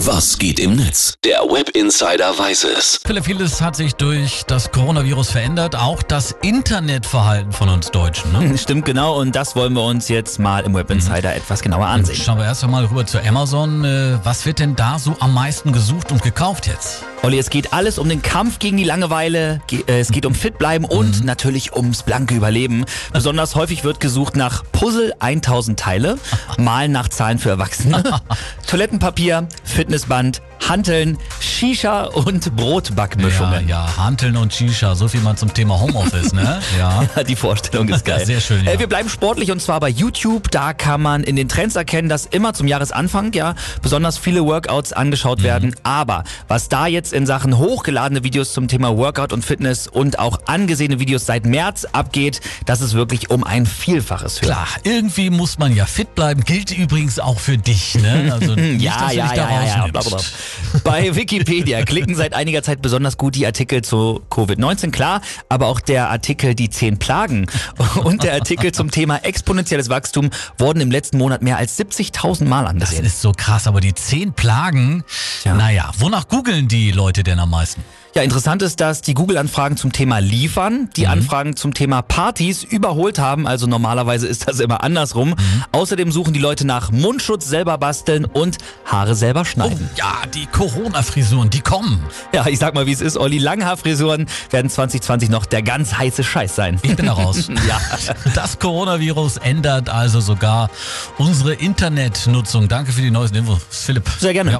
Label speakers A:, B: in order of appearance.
A: Was geht im Netz? Der Web Insider weiß es.
B: Philipp, vieles hat sich durch das Coronavirus verändert, auch das Internetverhalten von uns Deutschen. Ne?
C: Stimmt genau und das wollen wir uns jetzt mal im Web Insider etwas genauer ansehen.
B: Schauen wir erst einmal rüber zu Amazon. Äh, Was wird denn da so am meisten gesucht und gekauft jetzt?
C: Olli, es geht alles um den Kampf gegen die Langeweile, ge- äh, es geht um Fitbleiben und natürlich ums blanke Überleben. Besonders häufig wird gesucht nach Puzzle 1000 Teile, Malen nach Zahlen für Erwachsene, Toilettenpapier, Fitnessband, Hanteln, Shisha und
B: Ja,
C: Brotbackmischungen.
B: ja, Hanteln und Shisha, so viel mal zum Thema Homeoffice, ne? Ja.
C: Die Vorstellung ist geil.
B: Sehr schön, ja.
C: Äh, Wir bleiben sportlich und zwar bei YouTube. Da kann man in den Trends erkennen, dass immer zum Jahresanfang ja besonders viele Workouts angeschaut werden. Aber was da jetzt in Sachen hochgeladene Videos zum Thema Workout und Fitness und auch angesehene Videos seit März abgeht, das ist wirklich um ein Vielfaches höher.
B: Klar, irgendwie muss man ja fit bleiben. Gilt übrigens auch für dich, ne? Also nicht,
C: Ja,
B: dass du
C: ja,
B: dich da
C: ja, ja, ja,
B: rausnimmst.
C: bla, bla, bla. Bei Wikipedia klicken seit einiger Zeit besonders gut die Artikel zu Covid-19, klar, aber auch der Artikel Die zehn Plagen und der Artikel zum Thema exponentielles Wachstum wurden im letzten Monat mehr als 70.000 Mal
B: Das
C: angesehen.
B: ist so krass, aber die zehn Plagen, naja, wonach googeln die Leute denn am meisten?
C: Ja, interessant ist, dass die Google-Anfragen zum Thema Liefern die Anfragen zum Thema Partys überholt haben. Also normalerweise ist das immer andersrum. Außerdem suchen die Leute nach Mundschutz selber basteln und Haare selber schneiden.
B: Ja, die Corona-Frisuren, die kommen.
C: Ja, ich sag mal, wie es ist, Olli. Langhaarfrisuren werden 2020 noch der ganz heiße Scheiß sein.
B: Ich bin da raus.
C: Ja.
B: Das Coronavirus ändert also sogar unsere Internetnutzung. Danke für die neuesten Infos, Philipp.
C: Sehr gerne.
B: Ja.